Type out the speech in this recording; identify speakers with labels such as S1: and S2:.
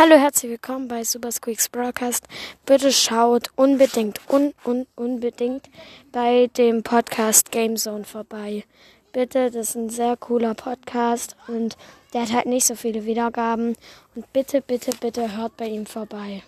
S1: Hallo, herzlich willkommen bei Super Squeaks Broadcast. Bitte schaut unbedingt, un, un, unbedingt bei dem Podcast Game Zone vorbei. Bitte, das ist ein sehr cooler Podcast und der hat halt nicht so viele Wiedergaben. Und bitte, bitte, bitte hört bei ihm vorbei.